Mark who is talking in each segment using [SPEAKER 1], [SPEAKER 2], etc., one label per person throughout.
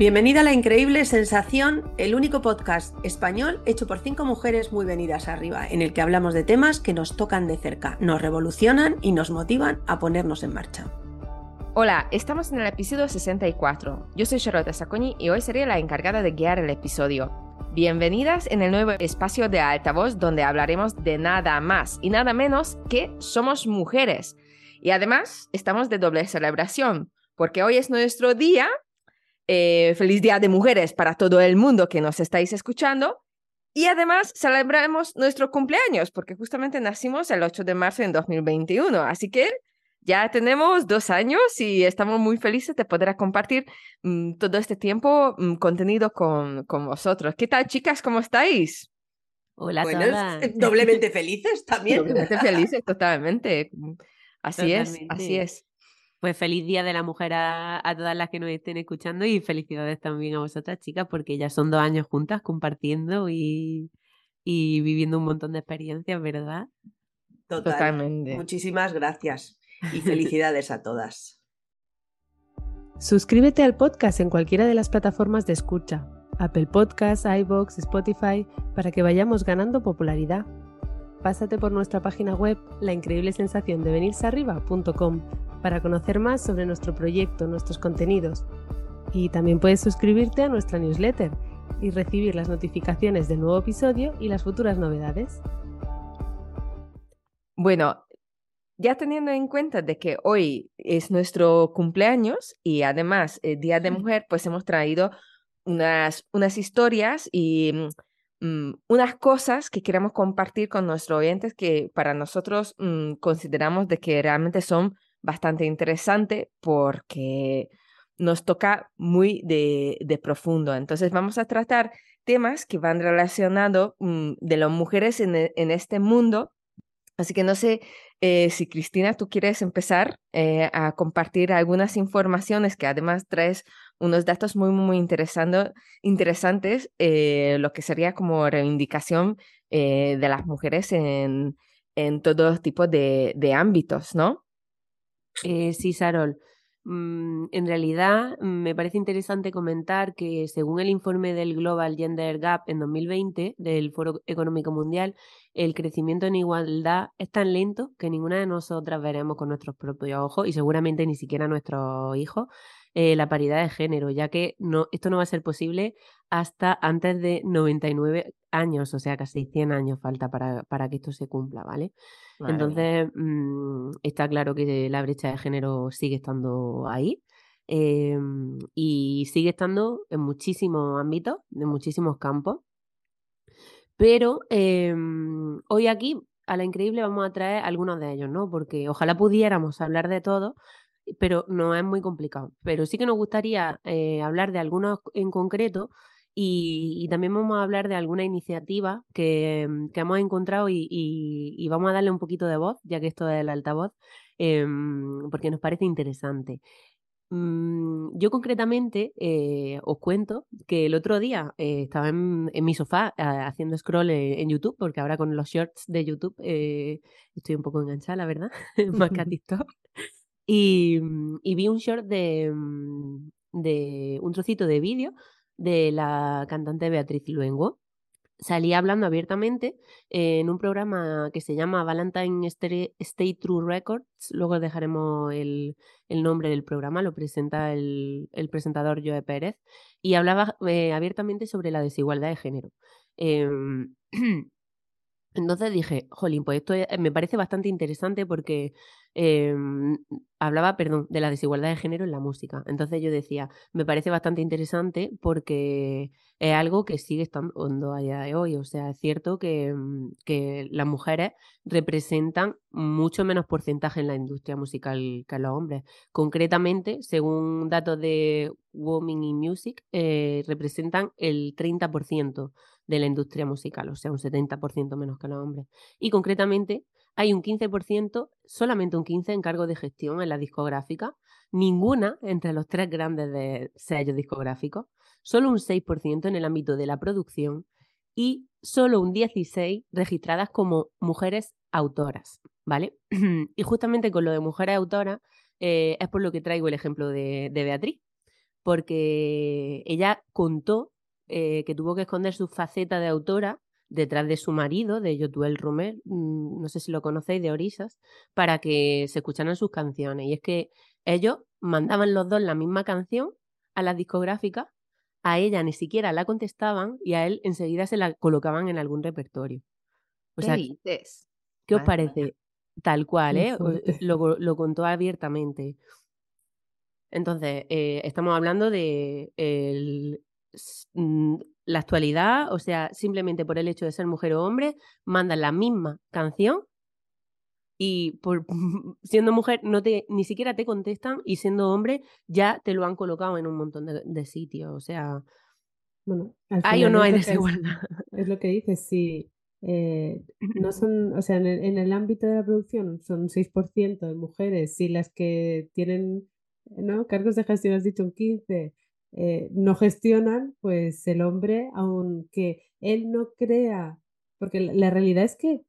[SPEAKER 1] Bienvenida a La Increíble Sensación, el único podcast español hecho por cinco mujeres muy venidas arriba, en el que hablamos de temas que nos tocan de cerca, nos revolucionan y nos motivan a ponernos en marcha.
[SPEAKER 2] Hola, estamos en el episodio 64. Yo soy Charlotte Sacconi y hoy seré la encargada de guiar el episodio. Bienvenidas en el nuevo espacio de altavoz donde hablaremos de nada más y nada menos que somos mujeres. Y además estamos de doble celebración, porque hoy es nuestro día eh, feliz Día de Mujeres para todo el mundo que nos estáis escuchando. Y además celebramos nuestro cumpleaños, porque justamente nacimos el 8 de marzo en 2021. Así que ya tenemos dos años y estamos muy felices de poder compartir mm, todo este tiempo mm, contenido con, con vosotros. ¿Qué tal, chicas? ¿Cómo estáis?
[SPEAKER 1] Hola, bueno, doblemente felices también.
[SPEAKER 2] Doblemente felices, totalmente. Así es, así es.
[SPEAKER 3] Pues feliz Día de la Mujer a, todas las que nos estén escuchando y felicidades también a vosotras, chicas, porque ya son dos años juntas compartiendo y, viviendo un montón de experiencias, ¿verdad?
[SPEAKER 1] Totalmente. Muchísimas gracias y felicidades a todas.
[SPEAKER 4] Suscríbete al podcast en cualquiera de las plataformas de escucha, Apple Podcasts, iBox, Spotify, para que vayamos ganando popularidad. Pásate por nuestra página web, la increíble sensación de venirsearriba.com para conocer más sobre nuestro proyecto, nuestros contenidos. Y también puedes suscribirte a nuestra newsletter y recibir las notificaciones del nuevo episodio y las futuras novedades.
[SPEAKER 2] Bueno, ya teniendo en cuenta de que hoy es nuestro cumpleaños y además el eh, Día de Mujer, pues hemos traído unas, unas historias y mm, unas cosas que queremos compartir con nuestros oyentes que para nosotros mm, consideramos de que realmente son bastante interesante porque nos toca muy de, profundo. Entonces vamos a tratar temas que van relacionados mm, de las mujeres en, e, en, este mundo. Así que no sé eh, si Cristina, tú quieres empezar eh, a compartir algunas informaciones que además traes unos datos muy, muy interesantes, eh, lo que sería como reivindicación de las mujeres en, en todo tipo de, de ámbitos, ¿no?
[SPEAKER 3] Eh, sí, Sarol. Mm, en realidad, me parece interesante comentar que según el informe del Global Gender Gap en 2020 del Foro Económico Mundial, el crecimiento en igualdad es tan lento que ninguna de nosotras veremos con nuestros propios ojos y seguramente ni siquiera nuestros hijos eh, la paridad de género, ya que no, esto no va a ser posible hasta antes de 99 años, o sea, casi 100 años falta para, para que esto se cumpla, ¿vale? Entonces, mm, está claro que la brecha de género sigue estando ahí. Em, y sigue estando en muchísimos ámbitos, en muchísimos campos. Pero em, hoy aquí, a la increíble, vamos a traer algunos de ellos, ¿no? Porque ojalá pudiéramos hablar de todo, pero no es muy complicado. Pero sí que nos gustaría eh, hablar de algunos en concreto y, también vamos a hablar de alguna iniciativa que, mm, hemos encontrado y, vamos a darle un poquito de voz, ya que esto es el altavoz, em, porque nos parece interesante. Mm, yo concretamente eh, os cuento que el otro día eh, estaba en, mi sofá haciendo scroll en, YouTube, porque ahora con los shorts de YouTube estoy un poco enganchada, la verdad, más que a TikTok. Mm, y, vi un short de, mm, de un trocito de vídeo de la cantante Beatriz Luengo. Salía hablando abiertamente en un programa que se llama Valentine Stay True Records. Luego dejaremos el, nombre del programa, lo presenta el, presentador Joe Pérez. Y hablaba eh, abiertamente sobre la desigualdad de género. Em, entonces dije, jolín, pues esto me parece bastante interesante porque Em, hablaba, perdón, de la desigualdad de género en la música. Entonces yo decía, me parece bastante interesante porque es algo que sigue estando a día de hoy. O sea, es cierto que, mm, que las mujeres representan mucho menos porcentaje en la industria musical que los hombres. Concretamente, según datos de Women in Music, eh, representan el 30% de la industria musical, o sea, un 70% menos que los hombres. Y concretamente, hay un 15%, solamente un 15% en cargo de gestión en la discográfica, ninguna entre los tres grandes de sellos discográficos, solo un 6% en el ámbito de la producción y solo un 16% registradas como mujeres autoras, ¿vale? y justamente con lo de mujeres autoras eh, es por lo que traigo el ejemplo de, Beatriz, porque ella contó eh, que tuvo que esconder su faceta de autora detrás de su marido, de Yotuel Rumer, mm, no sé si lo conocéis, de Orisas, para que se escucharan sus canciones. Y es que ellos mandaban los dos la misma canción a las discográficas, a ella ni siquiera la contestaban y a él enseguida se la colocaban en algún repertorio. O sea, ¿qué os parece? Tal cual, ¿eh? Lo, lo, contó abiertamente. Entonces, eh, estamos hablando de el, la actualidad, o sea, simplemente por el hecho de ser mujer o hombre, mandan la misma canción y por siendo mujer no te ni siquiera te contestan y siendo hombre ya te lo han colocado en un montón de, sitios, o sea,
[SPEAKER 4] bueno, hay o no hay desigualdad. Es, lo que dices, sí. Eh, no son, o sea, en el, en el, ámbito de la producción son 6% de mujeres y las que tienen ¿no? cargos de gestión, has dicho un 15%, eh, no gestionan, pues el hombre, aunque él no crea, porque la, realidad es que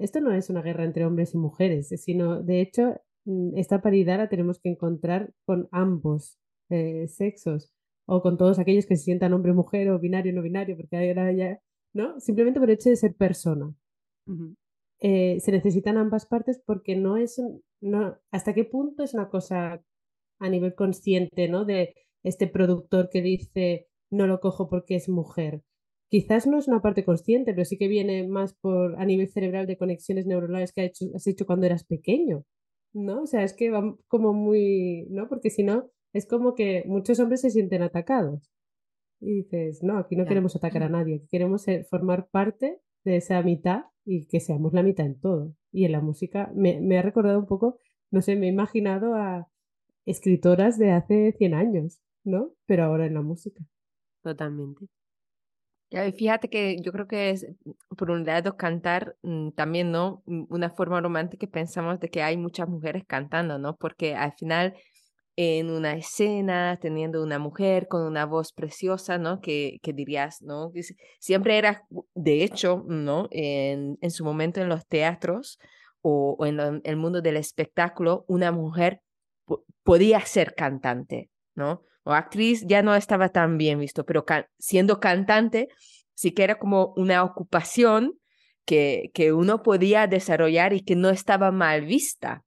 [SPEAKER 4] esto no es una guerra entre hombres y mujeres, sino de hecho mm, esta paridad la tenemos que encontrar con ambos eh, sexos o con todos aquellos que se sientan hombre, mujer o binario, no binario, porque ahora ya, ¿no? Simplemente por el hecho de ser persona. Eh, se necesitan ambas partes porque no es, no, hasta qué punto es una cosa a nivel consciente, ¿no? De este productor que dice no lo cojo porque es mujer. Quizás no es una parte consciente, pero sí que viene más por a nivel cerebral de conexiones neuronales que has hecho cuando eras pequeño, ¿no? O sea, es que va como muy, ¿no? Porque si no, es como que muchos hombres se sienten atacados. Y dices, no, aquí no queremos atacar a nadie, queremos formar parte de esa mitad y que seamos la mitad en todo. Y en la música me, me ha recordado un poco, no sé, me he imaginado a escritoras de hace 100 años, ¿no? Pero ahora en la música.
[SPEAKER 3] Totalmente.
[SPEAKER 2] Fíjate que yo creo que es, por un lado, cantar mm, también, ¿no? Mm, una forma romántica pensamos de que hay muchas mujeres cantando, ¿no? Porque al final, en una escena, teniendo una mujer con una voz preciosa, ¿no? Que, que dirías, ¿no? Siempre era, de hecho, ¿no? En, en su momento en los teatros o en el mundo del espectáculo, una mujer podía ser cantante, ¿no? O actriz ya no estaba tan bien visto, pero siendo cantante sí que era como una ocupación que, que uno podía desarrollar y que no estaba mal vista.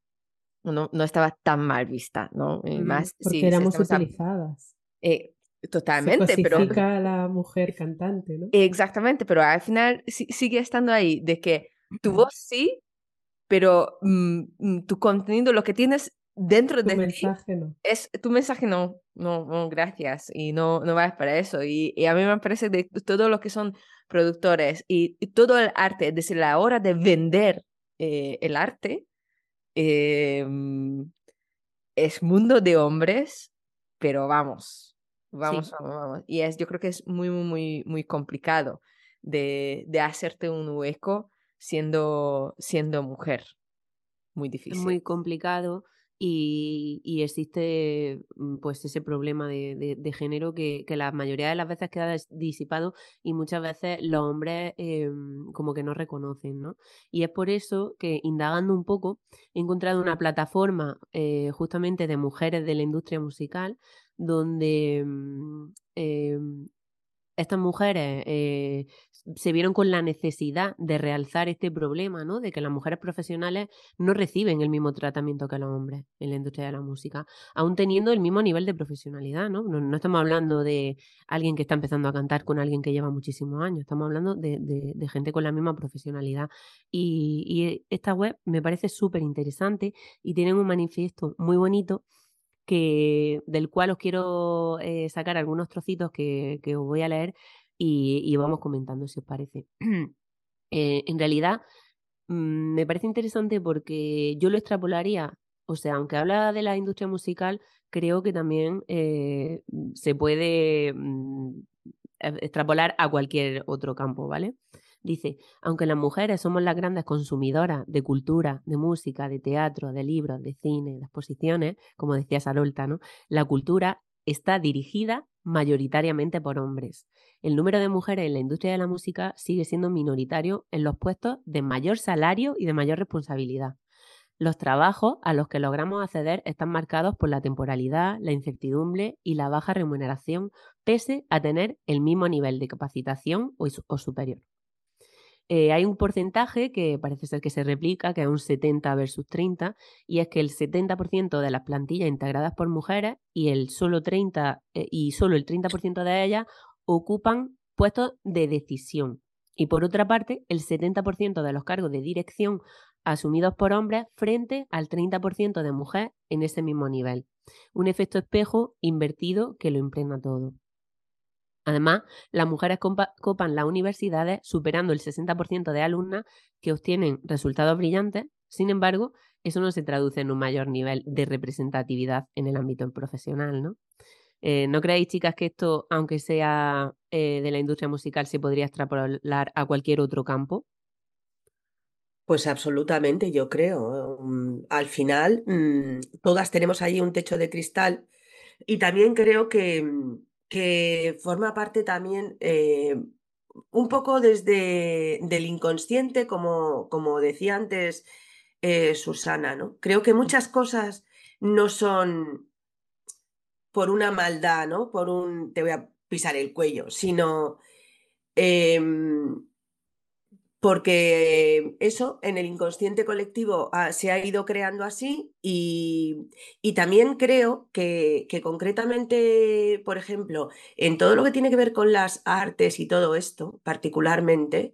[SPEAKER 2] No, no estaba tan mal vista, ¿no?
[SPEAKER 4] más, porque éramos utilizadas.
[SPEAKER 2] Eh, totalmente,
[SPEAKER 4] Se
[SPEAKER 2] pero...
[SPEAKER 4] a la mujer cantante, ¿no?
[SPEAKER 2] Exactamente, pero al final sigue estando ahí, de que tu voz sí, pero mm, mm, tu contenido, lo que tienes dentro
[SPEAKER 4] tu
[SPEAKER 2] de
[SPEAKER 4] mensaje no.
[SPEAKER 2] es tu mensaje no, no, gracias y no, no vas para eso y, a mí me parece de todo lo que son productores y, todo el arte desde la hora de vender eh, el arte em, es mundo de hombres pero vamos vamos, vamos vamos y es yo creo que es muy muy muy muy complicado de, de hacerte un hueco siendo siendo mujer muy difícil
[SPEAKER 3] muy complicado y, existe mm, pues ese problema de, género que, la mayoría de las veces queda disipado y muchas veces los hombres em, como que no reconocen, ¿no? Y es por eso que indagando un poco he encontrado una plataforma eh, justamente de mujeres de la industria musical donde em, estas mujeres eh, se vieron con la necesidad de realzar este problema, ¿no? De que las mujeres profesionales no reciben el mismo tratamiento que los hombres en la industria de la música, aún teniendo el mismo nivel de profesionalidad, ¿no? No, estamos hablando de alguien que está empezando a cantar con alguien que lleva muchísimos años, estamos hablando de, gente con la misma profesionalidad. Y, esta web me parece súper interesante y tienen un manifiesto muy bonito que, del cual os quiero eh, sacar algunos trocitos que, que os voy a leer y, vamos comentando si os parece. Eh, en realidad, mm, me parece interesante porque yo lo extrapolaría, o sea, aunque habla de la industria musical, creo que también eh, se puede mm, e, extrapolar a cualquier otro campo, ¿vale? Dice, aunque las mujeres somos las grandes consumidoras de cultura, de música, de teatro, de libros, de cine, de exposiciones, como decía Sarolta, ¿no? La cultura está dirigida mayoritariamente por hombres. El número de mujeres en la industria de la música sigue siendo minoritario en los puestos de mayor salario y de mayor responsabilidad. Los trabajos a los que logramos acceder están marcados por la temporalidad, la incertidumbre y la baja remuneración, pese a tener el mismo nivel de capacitación o, superior. Eh, hay un porcentaje que parece ser que se replica, que es un 70 versus 30, y es que el 70% de las plantillas integradas por mujeres y el solo 30 eh, y solo el 30% de ellas ocupan puestos de decisión. Y por otra parte, el 70% de los cargos de dirección asumidos por hombres frente al 30% de mujeres en ese mismo nivel. Un efecto espejo invertido que lo impregna todo. Además, las mujeres copan las universidades superando el 60% de alumnas que obtienen resultados brillantes. Sin embargo, eso no se traduce en un mayor nivel de representatividad en el ámbito profesional, ¿no? Eh, ¿No creéis, chicas, que esto, aunque sea eh, de la industria musical, se podría extrapolar a cualquier otro campo?
[SPEAKER 1] Pues absolutamente, yo creo. Mm, al final, mm, todas tenemos ahí un techo de cristal y también creo que, mm, que forma parte también eh, un poco desde del inconsciente, como, como decía antes eh, Susana, ¿no? Creo que muchas cosas no son por una maldad, ¿no? Por un te voy a pisar el cuello, sino em, porque eso en el inconsciente colectivo ah, se ha ido creando así y, también creo que, concretamente, por ejemplo, en todo lo que tiene que ver con las artes y todo esto, particularmente,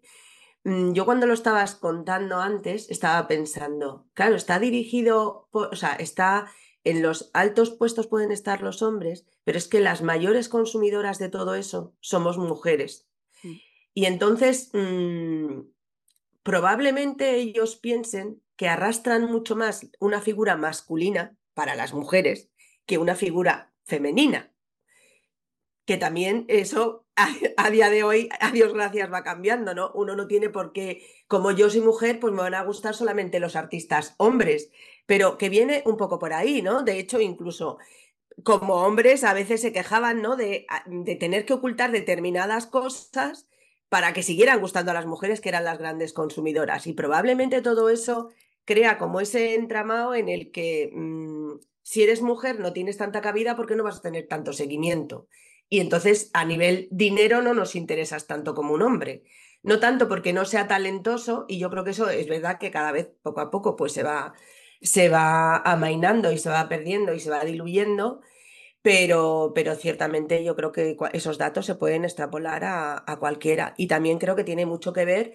[SPEAKER 1] mm, yo cuando lo estabas contando antes estaba pensando, claro, está dirigido, o sea, está en los altos puestos pueden estar los hombres, pero es que las mayores consumidoras de todo eso somos mujeres. Mm. Y entonces, mm, probablemente ellos piensen que arrastran mucho más una figura masculina para las mujeres que una figura femenina. Que también eso a, día de hoy, a Dios gracias, va cambiando, ¿no? Uno no tiene por qué, como yo soy mujer, pues me van a gustar solamente los artistas hombres, pero que viene un poco por ahí, ¿no? De hecho, incluso como hombres a veces se quejaban, ¿no? De, de tener que ocultar determinadas cosas para que siguieran gustando a las mujeres que eran las grandes consumidoras. Y probablemente todo eso crea como ese entramado en el que mm, si eres mujer no tienes tanta cabida porque no vas a tener tanto seguimiento. Y entonces a nivel dinero no nos interesas tanto como un hombre. No tanto porque no sea talentoso, y yo creo que eso es verdad que cada vez poco a poco pues se va, se va amainando y se va perdiendo y se va diluyendo, pero, pero ciertamente yo creo que esos datos se pueden extrapolar a, cualquiera. Y también creo que tiene mucho que ver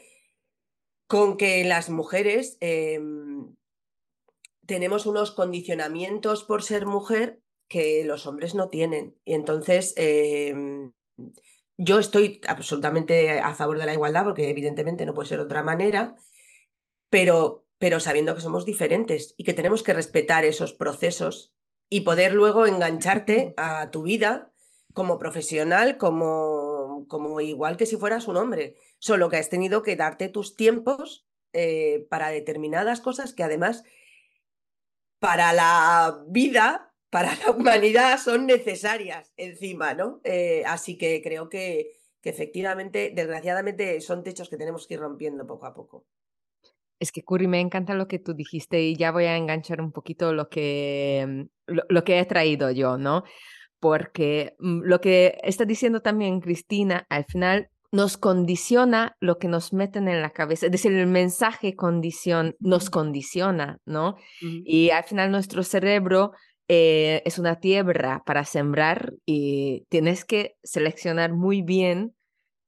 [SPEAKER 1] con que las mujeres em, tenemos unos condicionamientos por ser mujer que los hombres no tienen. Y entonces em, yo estoy absolutamente a favor de la igualdad porque evidentemente no puede ser de otra manera, pero, pero sabiendo que somos diferentes y que tenemos que respetar esos procesos y poder luego engancharte a tu vida como profesional, como, como igual que si fueras un hombre, solo que has tenido que darte tus tiempos eh, para determinadas cosas que además para la vida, para la humanidad son necesarias encima, ¿no? Eh, así que creo que, que efectivamente, desgraciadamente, son techos que tenemos que ir rompiendo poco a poco.
[SPEAKER 2] Es que, Curry, me encanta lo que tú dijiste y ya voy a enganchar un poquito lo que, mm, lo, que he traído yo, ¿no? Porque mm, lo que está diciendo también Cristina, al final nos condiciona lo que nos meten en la cabeza, es decir, el mensaje condición nos condiciona, ¿no? Y al final nuestro cerebro eh, es una tierra para sembrar y tienes que seleccionar muy bien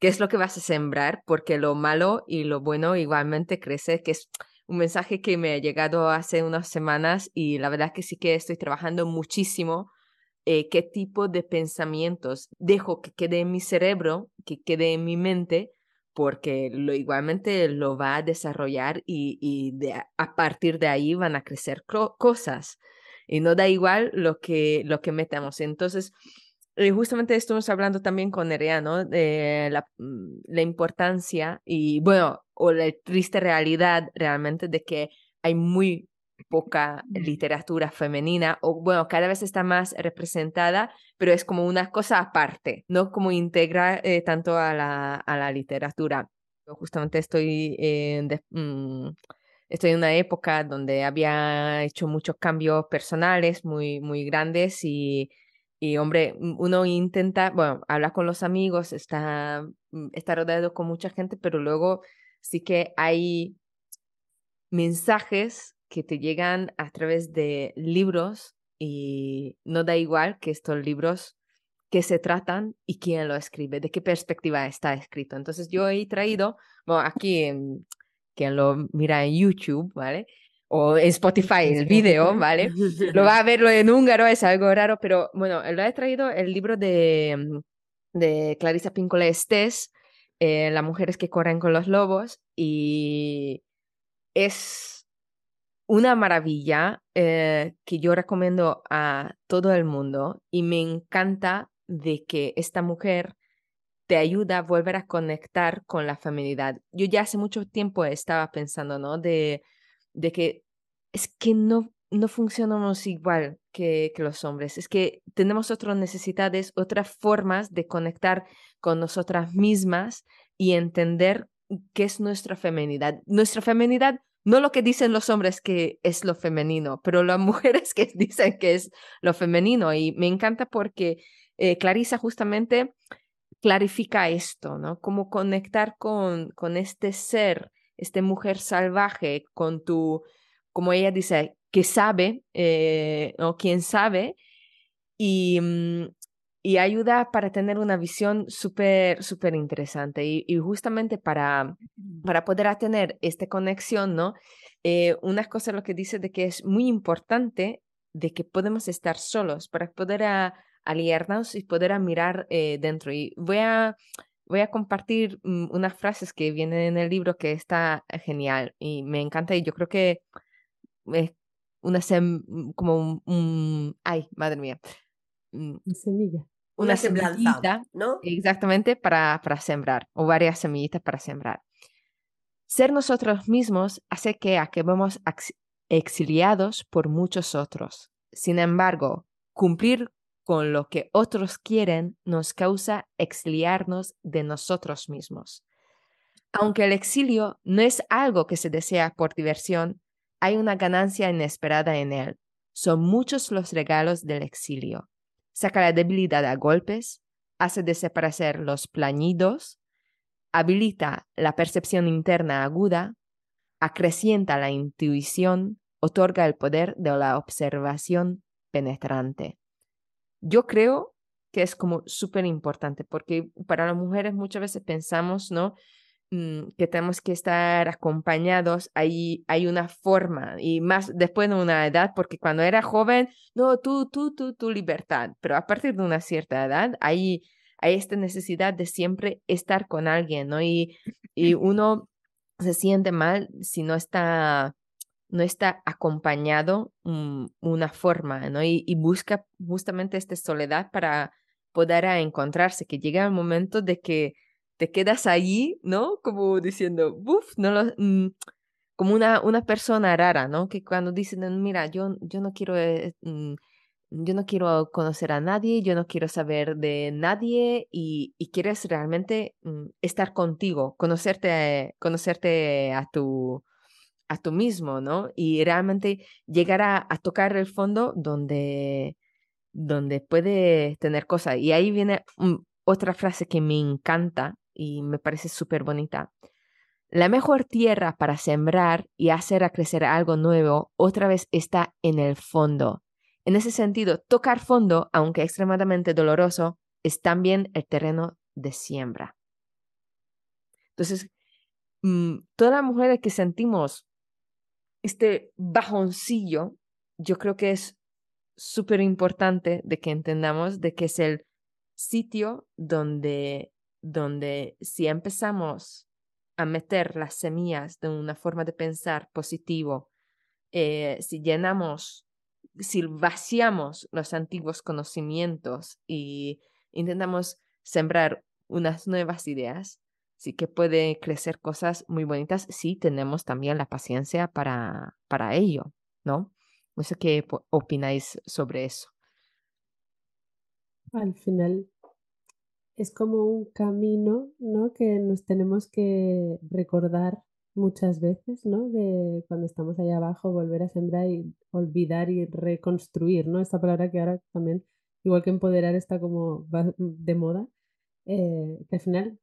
[SPEAKER 2] qué es lo que vas a sembrar, porque lo malo y lo bueno igualmente crece, que es un mensaje que me ha llegado hace unas semanas y la verdad que sí que estoy trabajando muchísimo eh, qué tipo de pensamientos dejo que quede en mi cerebro, que quede en mi mente, porque lo igualmente lo va a desarrollar y, a partir de ahí van a crecer cosas. Y no da igual lo que, lo que metamos. Entonces, y justamente estamos hablando también con Nerea, ¿no? De la, mm, la, importancia y, bueno, o la triste realidad realmente de que hay muy poca literatura femenina, o bueno, cada vez está más representada, pero es como una cosa aparte, no como integra eh, tanto a la, a la literatura. Yo justamente estoy eh, estoy en una época donde había hecho muchos cambios personales muy, muy grandes y, y hombre, uno intenta, bueno, hablar con los amigos, está, mm, está rodeado con mucha gente, pero luego sí que hay mensajes que te llegan a través de libros y no da igual que estos libros que se tratan y quién lo escribe, de qué perspectiva está escrito. Entonces yo he traído, bueno, aquí en, quien lo mira en YouTube, ¿vale? O en Spotify, el video, ¿vale? Lo va a verlo en húngaro, es algo raro, pero bueno, lo he traído el libro de, de Clarisa Pinkola Estés, eh, Las mujeres que corren con los lobos, y es una maravilla eh, que yo recomiendo a todo el mundo y me encanta de que esta mujer te ayuda a volver a conectar con la feminidad. Yo ya hace mucho tiempo estaba pensando, ¿no? De, de que es que no, no funcionamos igual que, los hombres, es que tenemos otras necesidades, otras formas de conectar con nosotras mismas y entender qué es nuestra feminidad. Nuestra feminidad, no lo que dicen los hombres que es lo femenino, pero las mujeres que dicen que es lo femenino. Y me encanta porque eh, Clarisa justamente clarifica esto, ¿no? Cómo conectar con, con este ser, esta mujer salvaje, con tu, como ella dice, que sabe, eh, o quien sabe, y, mm, y, ayuda para tener una visión súper, súper interesante. Y, y, justamente para, para poder tener esta conexión, ¿no? Eh, una cosa lo que dice de que es muy importante de que podemos estar solos para poder a, aliarnos y poder mirar eh, dentro. Y voy a, voy a compartir mm, unas frases que vienen en el libro que está genial y me encanta y yo creo que es una sem mm, como un, ay, madre mía.
[SPEAKER 4] Mm, una semilla.
[SPEAKER 2] Una, semillita, ¿no? Exactamente, para, para sembrar, o varias semillitas para sembrar. Ser nosotros mismos hace que acabemos exiliados por muchos otros. Sin embargo, cumplir con lo que otros quieren nos causa exiliarnos de nosotros mismos. Aunque el exilio no es algo que se desea por diversión, hay una ganancia inesperada en él. Son muchos los regalos del exilio. Saca la debilidad a golpes, hace desaparecer los plañidos, habilita la percepción interna aguda, acrecienta la intuición, otorga el poder de la observación penetrante. Yo creo que es como súper importante porque para las mujeres muchas veces pensamos, ¿no? Mm, que tenemos que estar acompañados, hay, hay una forma y más después de una edad, porque cuando era joven, no, tú, tú, tú, tu libertad, pero a partir de una cierta edad hay, hay esta necesidad de siempre estar con alguien, ¿no? Y, y uno se siente mal si no está no está acompañado um, una forma, ¿no? Y, busca justamente esta soledad para poder encontrarse, que llega el momento de que te quedas allí, ¿no? Como diciendo, uff, no lo, mm, como una, una persona rara, ¿no? Que cuando dicen, mira, yo, yo no quiero... Eh, mm, yo no quiero conocer a nadie, yo no quiero saber de nadie y, y quieres realmente estar contigo, conocerte, conocerte a tu, a tú mismo, ¿no? Y realmente llegar a, tocar el fondo donde, donde puede tener cosas. Y ahí viene otra frase que me encanta y me parece súper bonita. La mejor tierra para sembrar y hacer crecer algo nuevo otra vez está en el fondo. En ese sentido, tocar fondo, aunque extremadamente doloroso, es también el terreno de siembra. Entonces, mm, todas las mujeres que sentimos este bajoncillo, yo creo que es súper importante de que entendamos de que es el sitio donde, donde si empezamos a meter las semillas de una forma de pensar positivo, eh, si llenamos, si vaciamos los antiguos conocimientos y intentamos sembrar unas nuevas ideas, sí que puede crecer cosas muy bonitas si tenemos también la paciencia para, para ello, ¿no? No sé qué opináis sobre eso.
[SPEAKER 4] Al final es como un camino, ¿no? Que nos tenemos que recordar muchas veces, ¿no? De cuando estamos ahí abajo, volver a sembrar y olvidar y reconstruir, ¿no? Esta palabra que ahora también, igual que empoderar, está como de moda, eh, que al final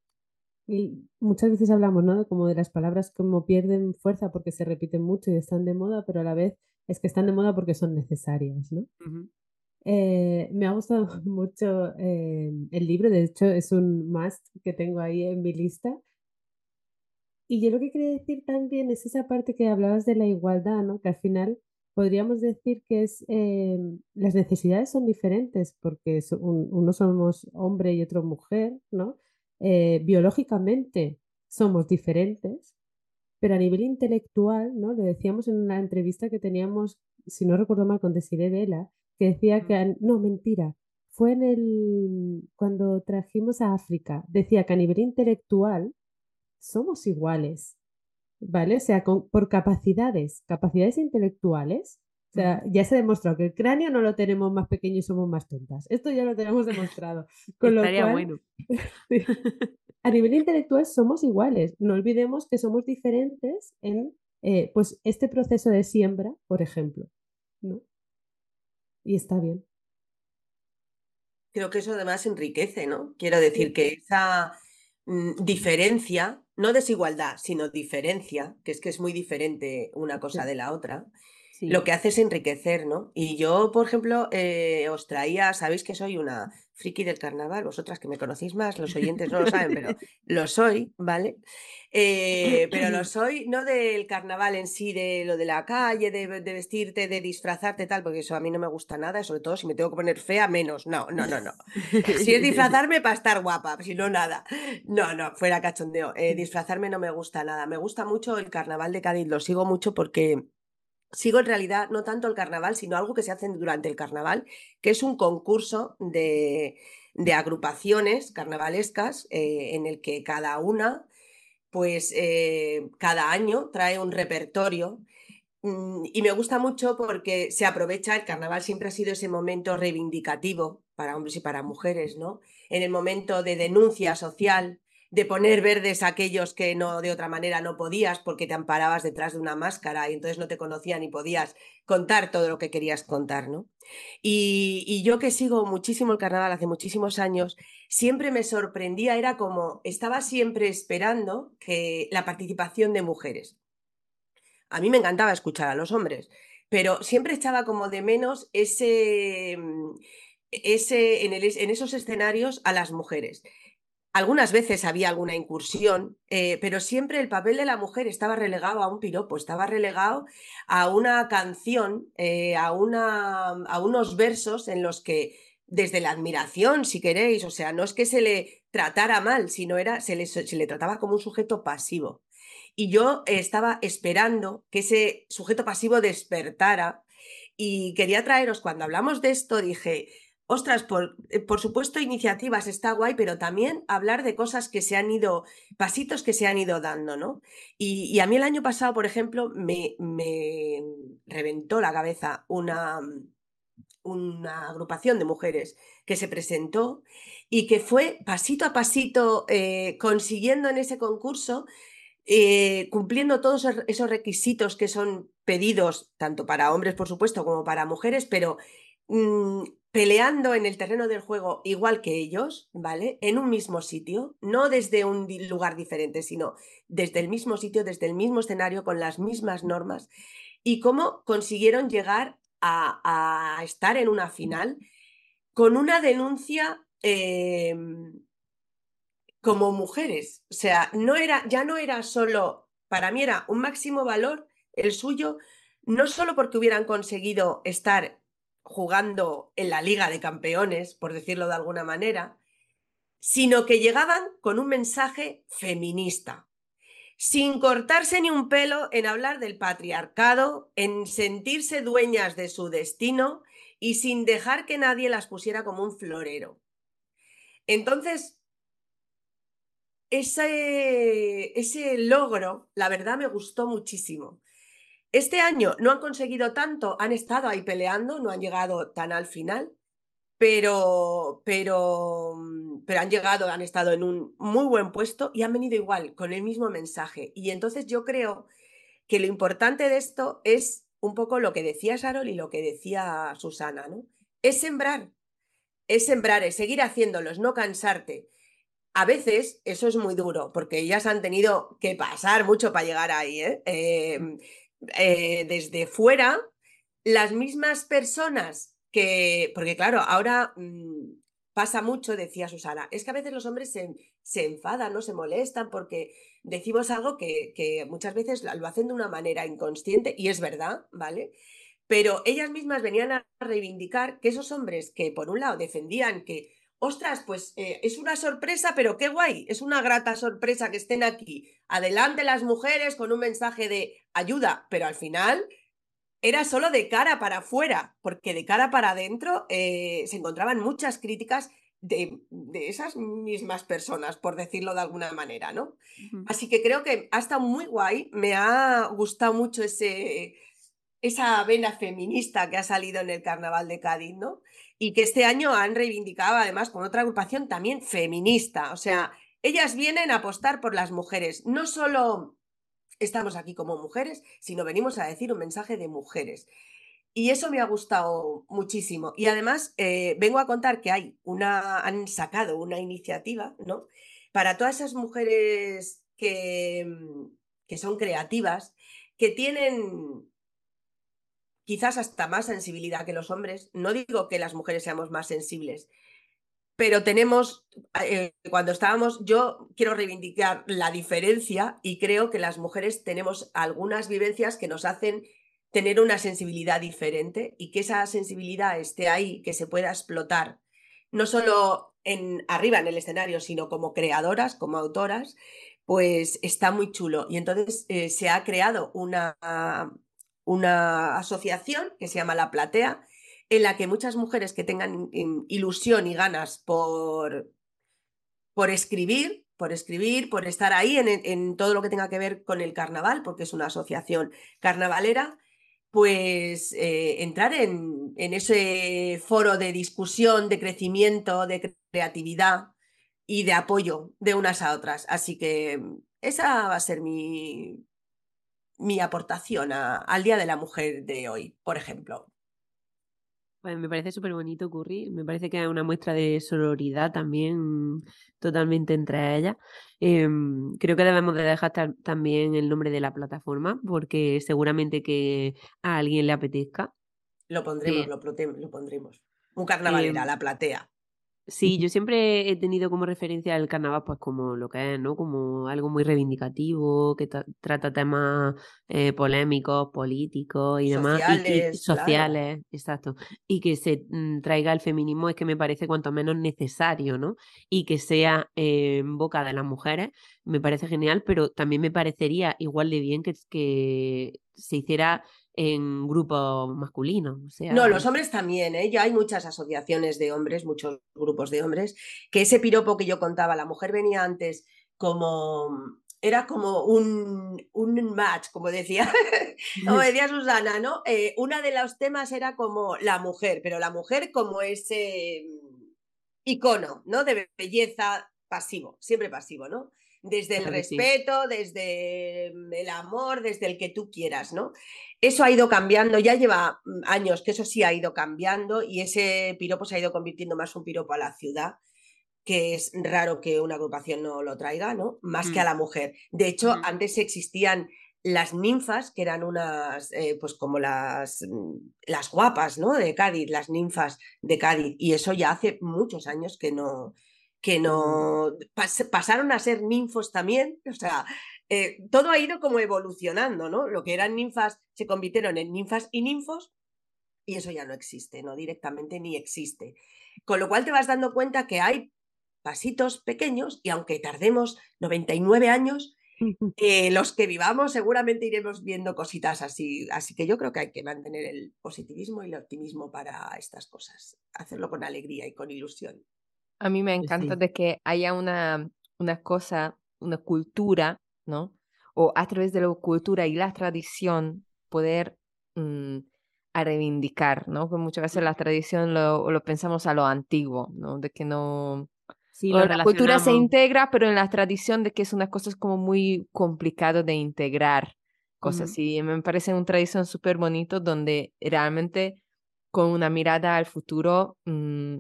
[SPEAKER 4] y muchas veces hablamos, ¿no? De como de las palabras como pierden fuerza porque se repiten mucho y están de moda, pero a la vez es que están de moda porque son necesarias, ¿no? Eh, me ha gustado mucho eh, el libro, de hecho es un must que tengo ahí en mi lista. Y yo lo que quería decir también es esa parte que hablabas de la igualdad, ¿no? Que al final podríamos decir que es eh, las necesidades son diferentes porque uno somos hombre y otro mujer, ¿no? Biológicamente somos diferentes, pero a nivel intelectual, ¿no? Lo decíamos en una entrevista que teníamos, si no recuerdo mal, con Desiree Vela, que decía que, no, mentira, fue en el, cuando trajimos a África, decía que a nivel intelectual somos iguales, ¿vale? O sea, por capacidades, capacidades intelectuales, o sea, ya se ha demostrado que el cráneo no lo tenemos más pequeño y somos más tontas. Esto ya lo tenemos demostrado. Con lo cual,
[SPEAKER 3] bueno.
[SPEAKER 4] a nivel intelectual somos iguales. No olvidemos que somos diferentes en eh, pues este proceso de siembra, por ejemplo. ¿no? y está bien.
[SPEAKER 1] Creo que eso además enriquece, ¿no? Quiero decir que esa mm, diferencia, no desigualdad, sino diferencia, que es que es muy diferente una cosa de la otra, lo que hace es enriquecer, ¿no? Y yo, por ejemplo, eh, os traía, sabéis que soy una friki del carnaval, vosotras que me conocéis más, los oyentes no lo saben, pero lo soy, ¿vale? Eh, pero lo soy no del carnaval en sí, de lo de la calle, de, vestirte, de disfrazarte, tal, porque eso a mí no me gusta nada, sobre todo si me tengo que poner fea, menos. No, no, no, no. Si es disfrazarme para estar guapa, si no, nada. No, no, fuera cachondeo. Eh, disfrazarme no me gusta nada. Me gusta mucho el carnaval de Cádiz, lo sigo mucho porque sigo en realidad no tanto el carnaval, sino algo que se hace durante el carnaval, que es un concurso de, agrupaciones carnavalescas eh, en el que cada una, pues eh, cada año trae un repertorio. Mm, y me gusta mucho porque se aprovecha, el carnaval siempre ha sido ese momento reivindicativo para hombres y para mujeres, ¿no? En el momento de denuncia social, de poner verdes aquellos que no de otra manera no podías porque te amparabas detrás de una máscara y entonces no te conocían y podías contar todo lo que querías contar, ¿no? Y, yo que sigo muchísimo el carnaval hace muchísimos años, siempre me sorprendía, era como estaba siempre esperando que la participación de mujeres. A mí me encantaba escuchar a los hombres, pero siempre echaba como de menos ese, mm, ese en esos escenarios a las mujeres. Algunas veces había alguna incursión, eh, pero siempre el papel de la mujer estaba relegado a un piropo, estaba relegado a una canción, eh, a, una, a unos versos en los que desde la admiración, si queréis, o sea, no es que se le tratara mal, sino era, se le, se le trataba como un sujeto pasivo. Y yo estaba esperando que ese sujeto pasivo despertara y quería traeros, cuando hablamos de esto, dije, ostras, eh, por, supuesto, iniciativas está guay, pero también hablar de cosas que se han ido, pasitos que se han ido dando, ¿no? Y, a mí el año pasado, por ejemplo, me, me reventó la cabeza una, una agrupación de mujeres que se presentó y que fue pasito a pasito eh, consiguiendo en ese concurso, eh, cumpliendo todos esos requisitos que son pedidos tanto para hombres, por supuesto, como para mujeres, pero mm, peleando en el terreno del juego igual que ellos, ¿vale? En un mismo sitio, no desde un lugar diferente, sino desde el mismo sitio, desde el mismo escenario, con las mismas normas, y cómo consiguieron llegar a, estar en una final con una denuncia em, como mujeres. O sea, no era, ya no era solo, para mí era un máximo valor el suyo, no solo porque hubieran conseguido estar jugando en la Liga de Campeones, por decirlo de alguna manera, sino que llegaban con un mensaje feminista, sin cortarse ni un pelo en hablar del patriarcado, en sentirse dueñas de su destino y sin dejar que nadie las pusiera como un florero. Entonces, ese, ese logro, la verdad, me gustó muchísimo. Este año no han conseguido tanto, han estado ahí peleando, no han llegado tan al final, pero, pero, mm, pero han llegado, han estado en un muy buen puesto y han venido igual, con el mismo mensaje. Y entonces yo creo que lo importante de esto es un poco lo que decía Sarol y lo que decía Susana, ¿no? Es sembrar, es sembrar, es seguir haciéndolos, no cansarte. A veces eso es muy duro, porque ellas han tenido que pasar mucho para llegar ahí. ¿eh? Em, eh, desde fuera, las mismas personas que, porque claro, ahora mm, pasa mucho, decía Susana, es que a veces los hombres se, se enfadan, no se molestan porque decimos algo que, que muchas veces lo hacen de una manera inconsciente y es verdad, ¿vale? Pero ellas mismas venían a reivindicar que esos hombres que por un lado defendían que ostras, pues eh, es una sorpresa, pero qué guay, es una grata sorpresa que estén aquí. Adelante las mujeres con un mensaje de ayuda, pero al final era solo de cara para afuera, porque de cara para adentro eh, se encontraban muchas críticas de, de, esas mismas personas, por decirlo de alguna manera, ¿no? Así que creo que ha estado muy guay, me ha gustado mucho ese, esa vena feminista que ha salido en el Carnaval de Cádiz, ¿no? Y que este año han reivindicado además con otra agrupación también feminista. O sea, ellas vienen a apostar por las mujeres. No solo estamos aquí como mujeres, sino venimos a decir un mensaje de mujeres. Y eso me ha gustado muchísimo. Y además eh, vengo a contar que hay una, han sacado una iniciativa, ¿no? Para todas esas mujeres que, que son creativas, que tienen quizás hasta más sensibilidad que los hombres. No digo que las mujeres seamos más sensibles, pero tenemos, eh, cuando estábamos, yo quiero reivindicar la diferencia y creo que las mujeres tenemos algunas vivencias que nos hacen tener una sensibilidad diferente y que esa sensibilidad esté ahí, que se pueda explotar, no solo en arriba en el escenario, sino como creadoras, como autoras, pues está muy chulo. Y entonces eh, se ha creado una, una asociación que se llama La Platea, en la que muchas mujeres que tengan ilusión y ganas por, por escribir, por escribir, por estar ahí en, todo lo que tenga que ver con el carnaval, porque es una asociación carnavalera, pues eh, entrar en, en, ese foro de discusión, de crecimiento, de creatividad y de apoyo de unas a otras. Así que esa va a ser mi, mi aportación al Día de la Mujer de hoy, por ejemplo.
[SPEAKER 3] Pues me parece súper bonito, Curry. Me parece que es una muestra de sororidad también totalmente entre ellas. Em, creo que debemos de dejar también el nombre de la plataforma porque seguramente que a alguien le apetezca.
[SPEAKER 1] Lo pondremos, eh, lo, pondremos. Un carnavalera, em, la platea.
[SPEAKER 3] Sí, yo siempre he tenido como referencia al carnaval, pues como lo que es, ¿no? Como algo muy reivindicativo, que trata temas eh, polémicos, políticos y demás.
[SPEAKER 1] Sociales.
[SPEAKER 3] Y, sociales, exacto. Y que se mm, traiga el feminismo es que me parece cuanto menos necesario, ¿no? Y que sea en boca de las mujeres, me parece genial, pero también me parecería igual de bien que, que se hiciera en grupos masculinos.
[SPEAKER 1] No, los hombres también, ¿eh? Ya hay muchas asociaciones de hombres, muchos grupos de hombres, que ese piropo que yo contaba, la mujer venía antes como era como un, un match, como decía, como decía Susana, ¿no? Eh, una de los temas era como la mujer, pero la mujer como ese icono, ¿no? De belleza pasivo, siempre pasivo, ¿no? Desde el respeto, desde mm, el amor, desde el que tú quieras, ¿no? Eso ha ido cambiando, ya lleva mm, años que eso sí ha ido cambiando y ese piropo se ha ido convirtiendo más un piropo a la ciudad, que es raro que una agrupación no lo traiga, ¿no? Más que a mm. la mujer. De hecho, antes existían las ninfas, que eran unas, eh, pues como las, las guapas, ¿no? De Cádiz, las ninfas de Cádiz, y eso ya hace muchos años que no, que no pasaron a ser ninfos también, o sea, eh, todo ha ido como evolucionando, ¿no? Lo que eran ninfas se convirtieron en ninfas y ninfos y eso ya no existe, no directamente ni existe. Con lo cual te vas dando cuenta que hay pasitos pequeños y aunque tardemos 99 años, eh, los que vivamos seguramente iremos viendo cositas así. Así que yo creo que hay que mantener el positivismo y el optimismo para estas cosas, hacerlo con alegría y con ilusión.
[SPEAKER 2] A mí me encanta de que haya una, una cosa, una cultura, ¿no? O a través de la cultura y la tradición poder mm, a reivindicar, ¿no? Que muchas veces la tradición lo, lo pensamos a lo antiguo, ¿no? De que no...
[SPEAKER 3] Sí,
[SPEAKER 2] la cultura se integra, pero en la tradición de que es una cosa es como muy complicado de integrar cosas.
[SPEAKER 3] Ujú.
[SPEAKER 2] Y me parece una tradición súper bonito donde realmente con una mirada al futuro, mm,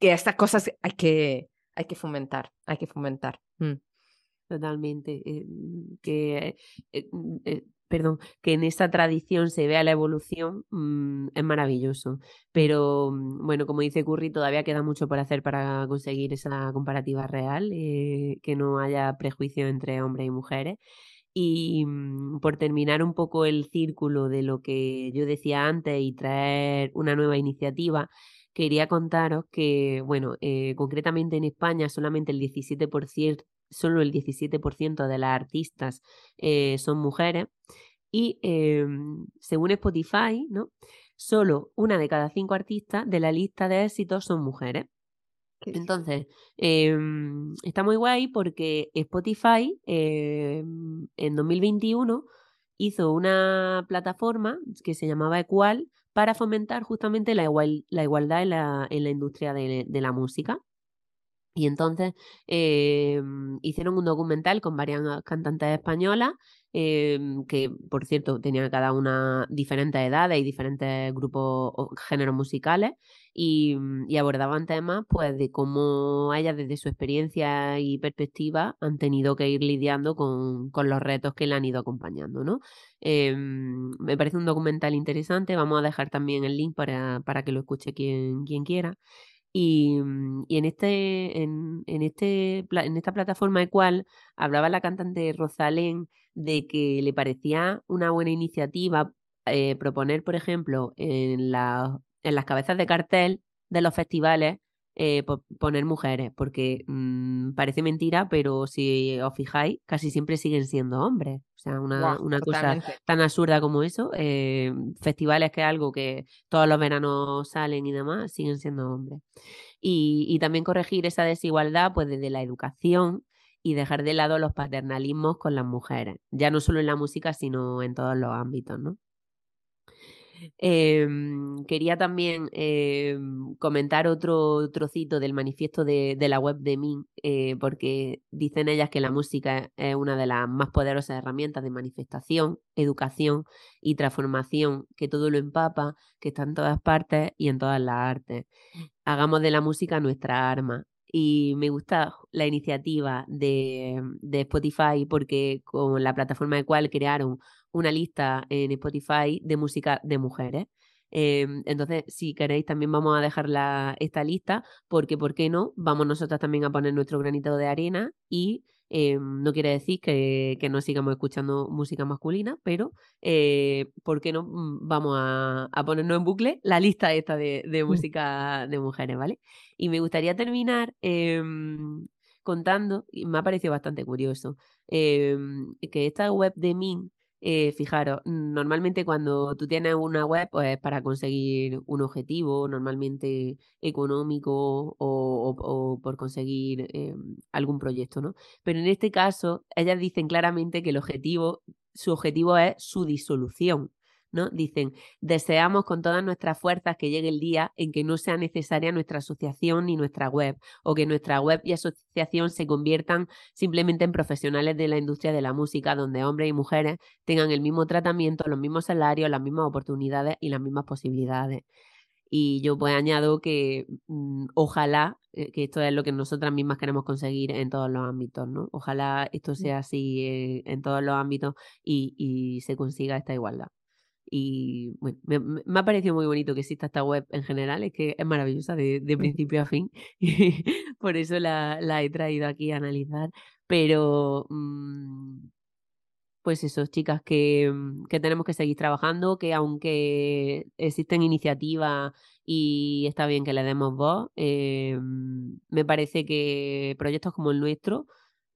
[SPEAKER 2] que estas cosas hay que, hay que fomentar, hay que fomentar. Mm.
[SPEAKER 3] Totalmente. eh, mm, que, eh, mm, eh, perdón, que en esta tradición se vea la evolución es maravilloso. Pero bueno, como dice Curry, todavía queda mucho por hacer para conseguir esa comparativa real, que no haya prejuicio entre hombres y mujeres. Y por terminar un poco el círculo de lo que yo decía antes y traer una nueva iniciativa, quería contaros que, bueno, eh, concretamente en España solamente el 17%, solo el 17% de las artistas eh, son mujeres y eh, según Spotify, ¿no? Solo una de cada cinco artistas de la lista de éxitos son mujeres. Entonces, em, está muy guay porque Spotify em, en 2021 hizo una plataforma que se llamaba Equal para fomentar justamente la, igual- la igualdad en la, en la industria de, de la música. Y entonces em, hicieron un documental con varias cantantes españolas, em, que por cierto tenían cada una diferentes edades y diferentes grupos o géneros musicales, y, mm, y abordaban temas pues de cómo ellas desde su experiencia y perspectiva han tenido que ir lidiando con, con los retos que le han ido acompañando, ¿no? Em, me parece un documental interesante, vamos a dejar también el link para, para que lo escuche quien, quien quiera. Y, mm, y en este, en, en este, en esta plataforma Equal hablaba la cantante Rosalén de que le parecía una buena iniciativa eh, proponer, por ejemplo, en, la- en las cabezas de cartel de los festivales eh, po- poner mujeres, porque mm, parece mentira, pero si os fijáis, casi siempre siguen siendo hombres. O sea, una, una cosa tan absurda como eso, eh, festivales que es algo que todos los veranos salen y demás, siguen siendo hombres. Y, y también corregir esa desigualdad pues desde la educación y dejar de lado los paternalismos con las mujeres, ya no solo en la música, sino en todos los ámbitos, ¿no? Em, quería también em, comentar otro trocito del manifiesto de, de la web de MIN, eh, porque dicen ellas que la música es una de las más poderosas herramientas de manifestación, educación y transformación, que todo lo empapa, que está en todas partes y en todas las artes. Hagamos de la música nuestra arma. Y me gusta la iniciativa de, de Spotify porque con la plataforma de cual crearon una lista en Spotify de música de mujeres. Eh, entonces, si queréis, también vamos a dejar la, esta lista, porque, ¿por qué no? Vamos nosotras también a poner nuestro granito de arena y eh, no quiere decir que, que no sigamos escuchando música masculina, pero eh, ¿por qué no mm, vamos a, a ponernos en bucle la lista esta de, de música de mujeres, ¿vale? Y me gustaría terminar em, contando, y me ha parecido bastante curioso, em, que esta web de Min eh, fijaros, normalmente cuando tú tienes una web, pues para conseguir un objetivo, normalmente económico o, por conseguir eh, algún proyecto, ¿no? Pero en este caso, ellas dicen claramente que el objetivo, su objetivo es su disolución, ¿no? Dicen, deseamos con todas nuestras fuerzas que llegue el día en que no sea necesaria nuestra asociación ni nuestra web, o que nuestra web y asociación se conviertan simplemente en profesionales de la industria de la música, donde hombres y mujeres tengan el mismo tratamiento, los mismos salarios, las mismas oportunidades y las mismas posibilidades. Y yo pues añado que mm, ojalá, eh, que esto es lo que nosotras mismas queremos conseguir en todos los ámbitos, ¿no? Ojalá esto sea así eh, en todos los ámbitos y, y se consiga esta igualdad. Y bueno, me, ha parecido muy bonito que exista esta web en general, es que es maravillosa de, de principio a fin. y Por eso la, la he traído aquí a analizar. Pero mm, pues eso, chicas, que, mm, que tenemos que seguir trabajando, que aunque existen iniciativas y está bien que le demos voz, eh, mm, me parece que proyectos como el nuestro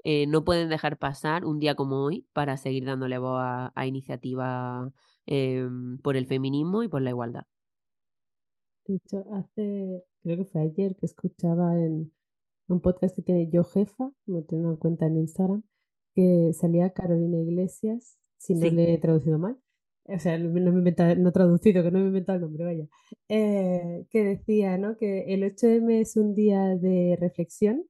[SPEAKER 3] eh, no pueden dejar pasar un día como hoy para seguir dándole voz a, a iniciativas eh, por el feminismo y por la igualdad.
[SPEAKER 4] De hecho, hace, creo que fue ayer que escuchaba en un podcast que tiene Yo Jefa, no tengo una cuenta en Instagram, que salía Carolina Iglesias, si no
[SPEAKER 3] Sí.
[SPEAKER 4] le he traducido mal, o sea, no, me he inventado, no traducido, que no me he inventado el nombre, vaya, eh, que decía, ¿no? Que el 8M es un día de reflexión,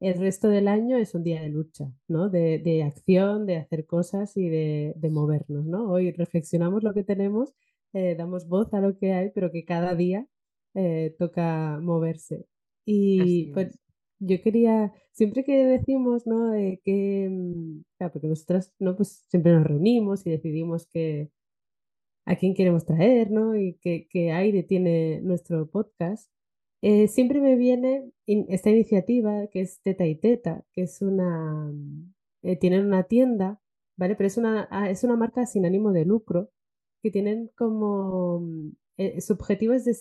[SPEAKER 4] el resto del año es un día de lucha, ¿no? De, de acción, de hacer cosas y de, de, movernos, ¿no? Hoy reflexionamos lo que tenemos, eh, damos voz a lo que hay, pero que cada día eh, toca moverse. Y pues yo quería, siempre que decimos, ¿no? que, mm, claro, porque nosotras, ¿no? Pues siempre nos reunimos y decidimos que a quién queremos traer, ¿no? Y qué, qué aire tiene nuestro podcast. Eh, siempre me viene esta iniciativa que es Teta y Teta, que es una, eh, tienen una tienda, ¿vale? Pero es una, ah, es una marca sin ánimo de lucro, que tienen como, mm, eh, su objetivo es de,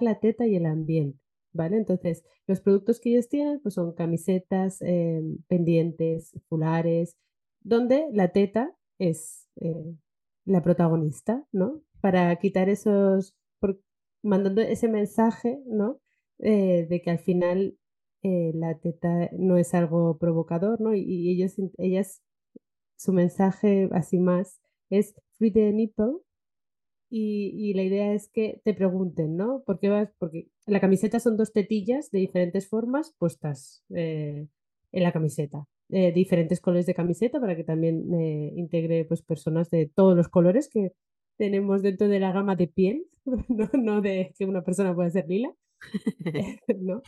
[SPEAKER 4] la teta y el ambiente, ¿vale? Entonces, los productos que ellos tienen pues son camisetas, pendientes, fulares, donde la teta es la protagonista, ¿no? Para quitar esos, mandando ese mensaje, ¿no? Eh, de que al final eh, la teta no es algo provocador, ¿no? Y, ellos, ellas, su mensaje así más es free the nipple y, y, la idea es que te pregunten, ¿no? ¿Por qué vas? Porque la camiseta son dos tetillas de diferentes formas puestas eh, en la camiseta. diferentes colores de camiseta para que también integre pues, personas de todos los colores que tenemos dentro de la gama de piel, no, no de que una persona pueda ser lila, ¿no?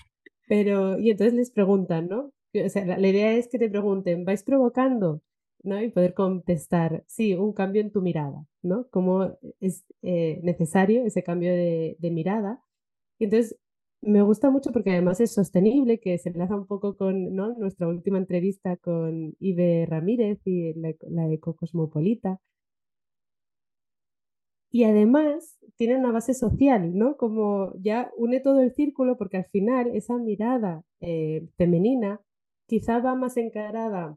[SPEAKER 4] Pero, y entonces les preguntan, ¿no? O sea, la, idea es que te pregunten, ¿vais provocando? ¿no? Y poder contestar, sí, un cambio en tu mirada, ¿no? Cómo es eh, necesario ese cambio de, de, mirada. Y entonces, me gusta mucho porque además es sostenible, que se enlaza un poco con ¿no? nuestra última entrevista con Ibe Ramírez y la, la ecocosmopolita, y además tiene una base social, ¿no? Como ya une todo el círculo porque al final esa mirada eh, femenina quizá va más encarada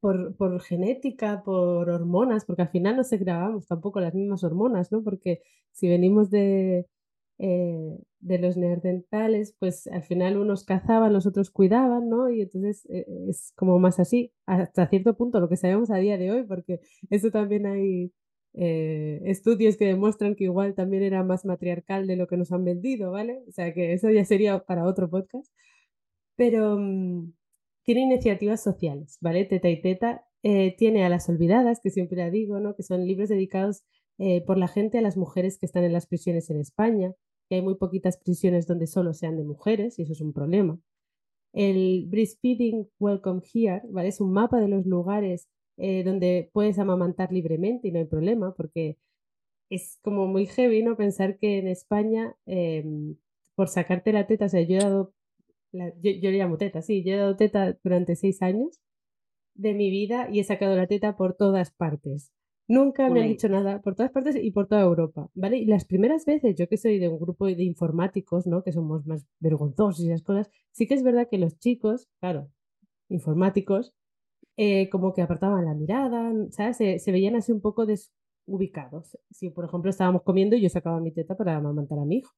[SPEAKER 4] por, por, genética, por hormonas, porque al final no se grabamos tampoco las mismas hormonas, ¿no? Porque si venimos de, eh, de los neandertales, pues al final unos cazaban, los otros cuidaban, ¿no? Y entonces eh, es como más así, hasta cierto punto, lo que sabemos a día de hoy, porque eso también hay eh, estudios que demuestran que igual también era más matriarcal de lo que nos han vendido, ¿vale? O sea que eso ya sería para otro podcast. Pero mm, tiene iniciativas sociales, ¿vale? Teta y Teta eh, tiene a las olvidadas, que siempre la digo, ¿no? Que son libros dedicados eh, por la gente a las mujeres que están en las prisiones en España, que hay muy poquitas prisiones donde solo sean de mujeres, y eso es un problema. El Breastfeeding Welcome Here, ¿vale? Es un mapa de los lugares eh, donde puedes amamantar libremente y no hay problema, porque es como muy heavy, ¿no? Pensar que en España, em, por sacarte la teta, o sea, yo he dado, yo, yo, le llamo teta, sí, yo he dado teta durante seis años de mi vida y he sacado la teta por todas partes. Nunca me han dicho nada por todas partes y por toda Europa, ¿vale? Y las primeras veces, yo que soy de un grupo de informáticos, ¿no? Que somos más vergonzosos y esas cosas, sí que es verdad que los chicos, claro, informáticos, eh, como que apartaban la mirada, ¿sabes? Se, veían así un poco desubicados. Si, por ejemplo, estábamos comiendo y yo sacaba mi teta para amamantar a mi hijo.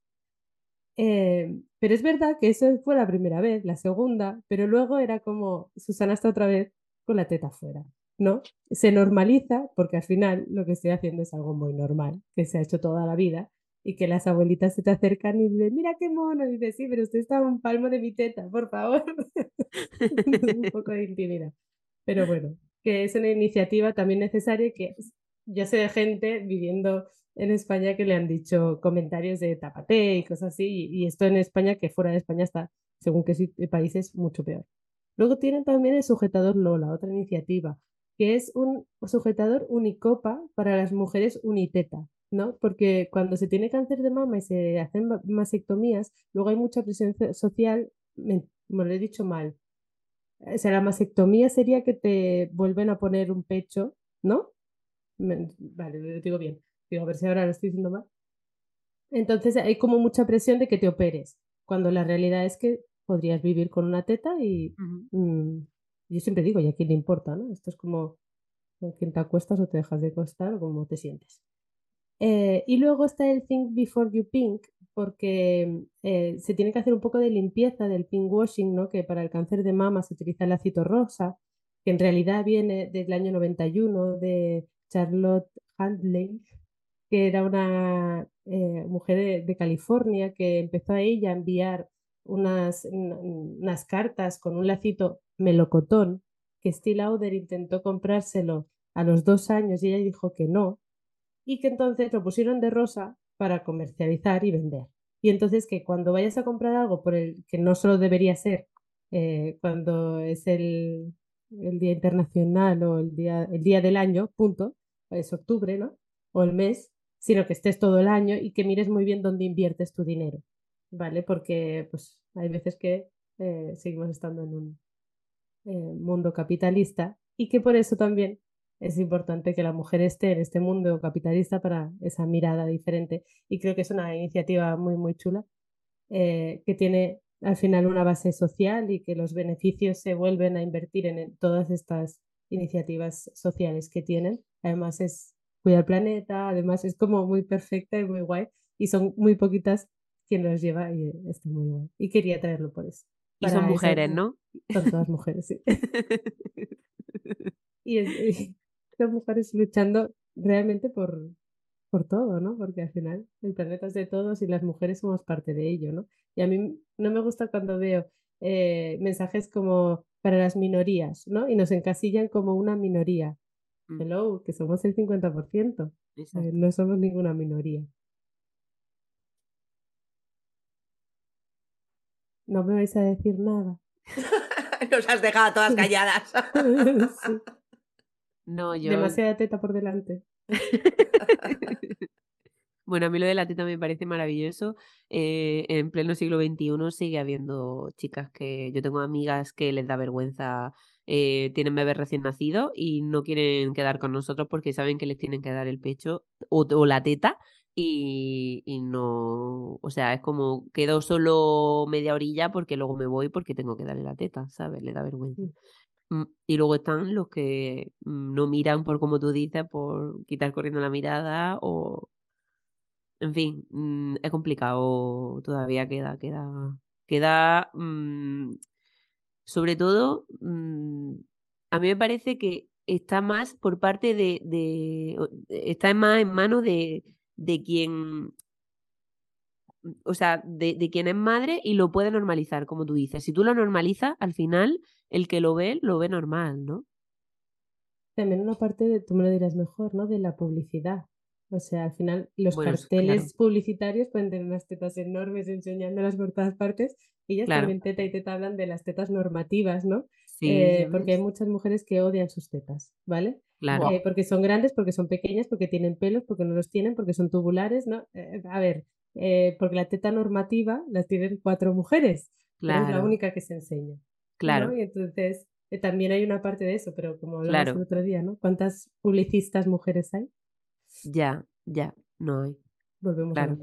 [SPEAKER 4] Eh, pero es verdad que eso fue la primera vez, la segunda, pero luego era como Susana está otra vez con la teta fuera, ¿no? Se normaliza porque al final lo que estoy haciendo es algo muy normal, que se ha hecho toda la vida y que las abuelitas se te acercan y dicen, mira qué mono, y dices, sí, pero usted está a un palmo de mi teta, por favor. un poco de intimidad. Pero bueno, que es una iniciativa también necesaria que yo sé de gente viviendo en España que le han dicho comentarios de tapate y cosas así, y, esto en España, que fuera de España está, según qué países, mucho peor. Luego tienen también el sujetador Lola, otra iniciativa, que es un sujetador unicopa para las mujeres uniteta, ¿no? Porque cuando se tiene cáncer de mama y se hacen mastectomías, luego hay mucha presión social, me, me lo he dicho mal, o sea, la mastectomía sería que te vuelven a poner un pecho, ¿no? vale, lo digo bien. Digo, a ver si ahora lo estoy diciendo mal. Entonces hay como mucha presión de que te operes, cuando la realidad es que podrías vivir con una teta y mm, yo siempre digo, ¿y a quién le importa? ¿no? Esto es como con quién te acuestas o te dejas de acostar o cómo te sientes. Eh, y luego está el Think Before You Pink, porque eh, se tiene que hacer un poco de limpieza del pink washing, ¿no? que para el cáncer de mama se utiliza el ácido rosa, que en realidad viene del año 91 de Charlotte Handley, que era una eh, mujer de, California que empezó a ella a enviar unas, unas cartas con un lacito melocotón que Steve Lauder intentó comprárselo a los dos años y ella dijo que no, y que entonces lo pusieron de rosa para comercializar y vender. Y entonces que cuando vayas a comprar algo por el que no solo debería ser eh, cuando es el, el, Día Internacional o el día, el día del año, punto, es octubre, ¿no? O el mes, sino que estés todo el año y que mires muy bien dónde inviertes tu dinero, ¿vale? Porque pues hay veces que eh, seguimos estando en un eh, mundo capitalista y que por eso también es importante que la mujer esté en este mundo capitalista para esa mirada diferente. Y creo que es una iniciativa muy, muy chula, eh, que tiene al final una base social y que los beneficios se vuelven a invertir en, todas estas iniciativas sociales que tienen. Además es cuidar el planeta, además es como muy perfecta y muy guay. Y son muy poquitas quien los lleva y está muy guay. Y quería traerlo por eso.
[SPEAKER 3] Y son mujeres, ¿no?
[SPEAKER 4] Son todas mujeres, sí. y, es, las mujeres luchando realmente por, por todo, ¿no? Porque al final el planeta es de todos y las mujeres somos parte de ello, ¿no? Y a mí no me gusta cuando veo eh, mensajes como para las minorías, ¿no? Y nos encasillan como una minoría. Mm. Hello, que somos el 50%. Eh, no somos ninguna minoría. No me vais a decir nada.
[SPEAKER 1] Nos has dejado todas calladas.
[SPEAKER 3] No, yo.
[SPEAKER 4] Demasiada teta por delante.
[SPEAKER 3] bueno, a mí lo de la teta me parece maravilloso. Eh, en pleno siglo XXI sigue habiendo chicas que. Yo tengo amigas que les da vergüenza. Eh, tienen bebés recién nacidos y no quieren quedar con nosotros porque saben que les tienen que dar el pecho o, o la teta y, y, no, o sea, es como quedo solo media orilla porque luego me voy porque tengo que darle la teta, ¿sabes? Le da vergüenza. Mm. Y luego están los que mm, no miran por como tú dices, por quitar corriendo la mirada o... En fin, mm, es complicado, todavía queda, queda, queda... sobre todo, a mí me parece que está más por parte de... de está más en manos de, de quien o sea, de, de, quien es madre y lo puede normalizar, como tú dices. Si tú lo normalizas, al final el que lo ve, lo ve normal, ¿no?
[SPEAKER 4] También una parte de, tú me lo dirás mejor, ¿no? De la publicidad. O sea, al final los carteles publicitarios pueden tener unas tetas enormes enseñándolas por todas partes. Ellas también teta y teta hablan de las tetas normativas, ¿no? Sí, eh, porque hay muchas mujeres que odian sus tetas, ¿vale? Claro. Eh, porque son grandes, porque son pequeñas, porque tienen pelos, porque no los tienen, porque son tubulares, ¿no? Eh, a ver, porque la teta normativa la tienen cuatro mujeres. Claro. es la única que se enseña. Claro. Y entonces eh, también hay una parte de eso, pero como hablamos el otro día, ¿no? ¿Cuántas publicistas mujeres hay?
[SPEAKER 3] Ya, ya, no hay.
[SPEAKER 4] Volvemos a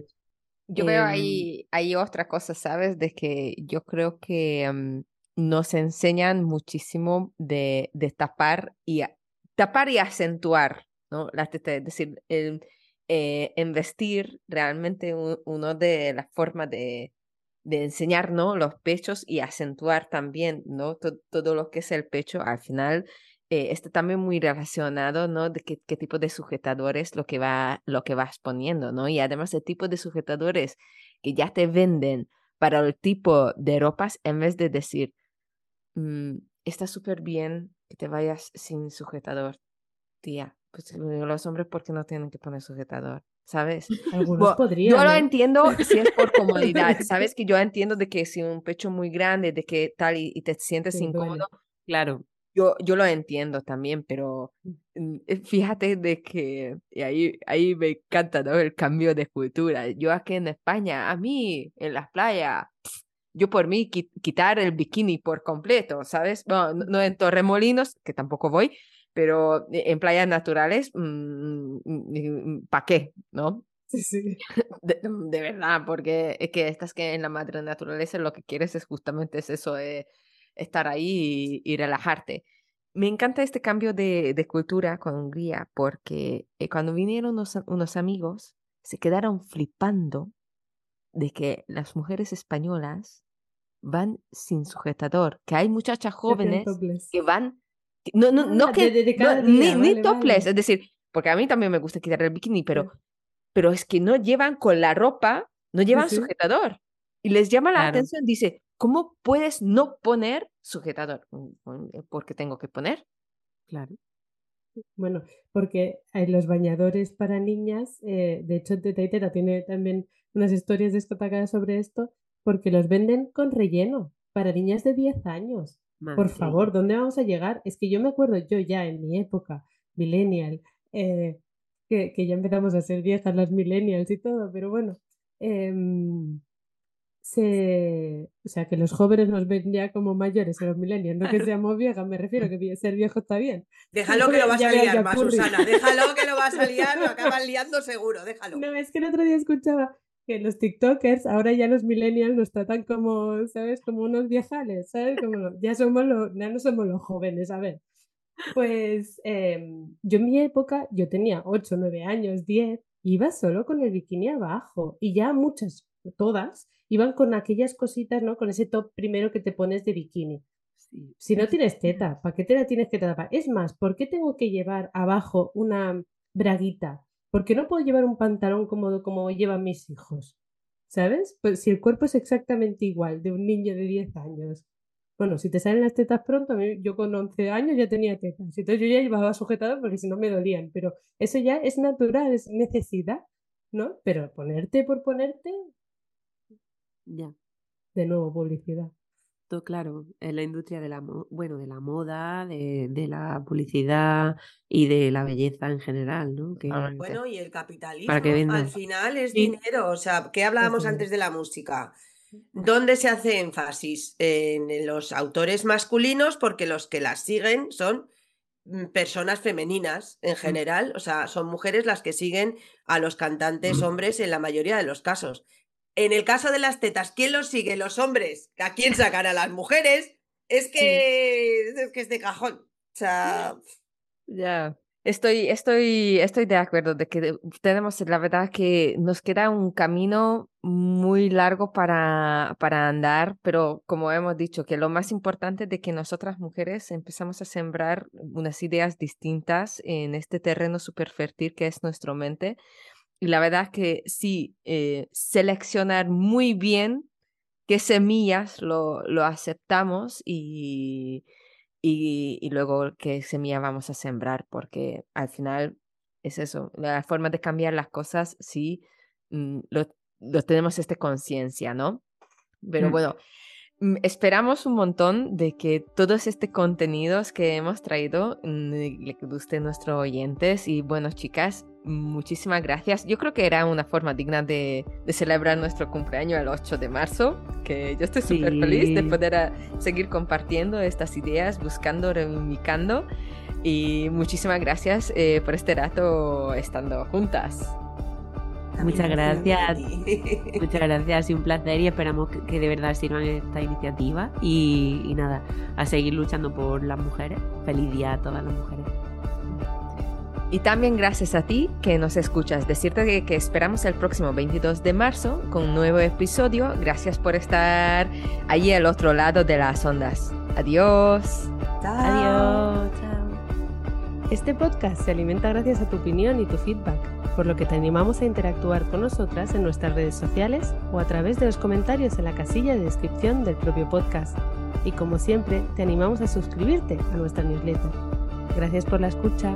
[SPEAKER 2] Yo veo em, ahí, hay otra cosa, ¿sabes? De que yo creo que em, nos enseñan muchísimo de, de tapar y tapar y acentuar, ¿no? La es decir, el, eh, en vestir realmente uno de las formas de, de enseñar ¿no? los pechos y acentuar también ¿no? todo lo que es el pecho, al final eh, está también muy relacionado ¿no? de qué, qué, tipo de sujetadores lo que, va, lo que vas poniendo, ¿no? Y además el tipo de sujetadores que ya te venden para el tipo de ropas, en vez de decir, mm, está súper bien que te vayas sin sujetador, tía. Pues los hombres, ¿por qué no tienen que poner sujetador? ¿sabes?
[SPEAKER 4] Algunos podrían.
[SPEAKER 2] Yo lo entiendo si es por comodidad, ¿sabes? Que yo entiendo de que si un pecho muy grande, de que tal y, te sientes incómodo, claro, yo, yo lo entiendo también, pero mm, eh, fíjate de que y ahí, ahí me encanta ¿no? el cambio de cultura. Yo aquí en España, a mí, en las playas, yo por mí quitar el bikini por completo, ¿sabes? no, no en Torremolinos, que tampoco voy, pero e, en playas naturales, mm, mm, mm, ¿para qué? ¿No?
[SPEAKER 4] Sí, sí.
[SPEAKER 2] De, verdad, porque es que estás que en la madre naturaleza lo que quieres es justamente es eso, de estar ahí y, relajarte. Me encanta este cambio de, de cultura con Hungría porque eh, cuando vinieron unos, unos amigos se quedaron flipando de que las mujeres españolas van sin sujetador, que hay muchachas jóvenes que van no, no, no ah, que. ni, topless. Es decir, porque a mí también me gusta quitar el bikini, pero, pero es que no llevan con la ropa, no llevan sujetador. Y les llama la atención, dice, ¿cómo puedes no poner sujetador? Mm, mm, eh, porque tengo que poner.
[SPEAKER 3] Claro.
[SPEAKER 4] Bueno, porque hay los bañadores para niñas, eh, de hecho Teta tiene también unas historias destacadas sobre esto, porque los venden con relleno para niñas de 10 años. Por favor, ¿dónde vamos a llegar? Es que yo me acuerdo, yo ya en mi época, millennial, eh, que, que, ya empezamos a ser viejas las millennials y todo, pero bueno, em, se, o sea, que los jóvenes nos ven ya como mayores a los millennials, no que seamos viejas, me refiero que ser viejo está bien.
[SPEAKER 1] Déjalo que lo vas a liar más, Susana, déjalo que lo vas a liar, lo acabas liando seguro, déjalo.
[SPEAKER 4] No, es que el otro día escuchaba que los TikTokers, ahora ya los millennials nos tratan como, ¿sabes? Como unos viejales, ¿sabes? Como ya somos los, ya no somos los jóvenes, a ver. Pues em, yo en mi época, yo tenía 8, 9 años, 10, iba solo con el bikini abajo y ya muchas, todas, iban con aquellas cositas, ¿no? Con ese top primero que te pones de bikini. Si no tienes teta, ¿para qué te la tienes que tapar? Es más, ¿por qué tengo que llevar abajo una braguita? ¿Por qué no puedo llevar un pantalón cómodo como llevan mis hijos? ¿Sabes? Pues si el cuerpo es exactamente igual de un niño de 10 años. Bueno, si te salen las tetas pronto, yo con 11 años ya tenía tetas. Entonces yo ya llevaba sujetado porque si no me dolían. Pero eso ya es natural, es necesidad, ¿no? Pero ponerte por ponerte,
[SPEAKER 3] ya.
[SPEAKER 4] De nuevo, publicidad.
[SPEAKER 3] Claro, en la industria de la, bueno, de la moda, de, de, la publicidad y de la belleza en general, ¿no?
[SPEAKER 1] Que, bueno, y el capitalismo. Al final es dinero. O sea, ¿qué hablábamos antes de la música? ¿Dónde se hace énfasis? En los autores masculinos, porque los que las siguen son mm, personas femeninas en mm. general, o sea, son mujeres las que siguen a los cantantes mm. hombres en la mayoría de los casos. En el caso de las tetas, ¿quién los sigue? Los hombres. ¿A quién sacan a las mujeres? Es que es que es de cajón. O sea.
[SPEAKER 2] Ya. Estoy, estoy, estoy de acuerdo de que tenemos, la verdad, que nos queda un camino muy largo para, para andar, pero como hemos dicho, que lo más importante es de que nosotras mujeres empezamos a sembrar unas ideas distintas en este terreno súper fértil que es nuestra mente, y la verdad es que sí, eh, seleccionar muy bien qué semillas lo, lo aceptamos y, y, luego qué semilla vamos a sembrar, porque al final es eso, la forma de cambiar las cosas, sí, mm, lo, lo tenemos esta conciencia, ¿no? Pero mm. bueno, Mm, esperamos un montón de que todos estos contenidos que hemos traído le gusten a nuestros oyentes. Y bueno, chicas, muchísimas gracias. Yo creo que era una forma digna de, celebrar nuestro cumpleaños el 8 de marzo, que yo estoy súper feliz de poder ah, seguir compartiendo estas ideas, buscando, reivindicando. Y muchísimas gracias eh, por este rato estando juntas.
[SPEAKER 3] Muchas gracias. Muchas gracias y un placer y esperamos que, de verdad sirvan esta iniciativa y, nada, a seguir luchando por las mujeres. Feliz día a todas las mujeres.
[SPEAKER 2] Y también gracias a ti que nos escuchas. Decirte que, que, esperamos el próximo 22 de marzo con un nuevo episodio. Gracias por estar allí al otro lado de las ondas. Adiós.
[SPEAKER 3] Adiós. Chao.
[SPEAKER 4] Este podcast se alimenta gracias a tu opinión y tu feedback, por lo que te animamos a interactuar con nosotras en nuestras redes sociales o a través de los comentarios en la casilla de descripción del propio podcast. Y como siempre, te animamos a suscribirte a nuestra newsletter. Gracias por la escucha.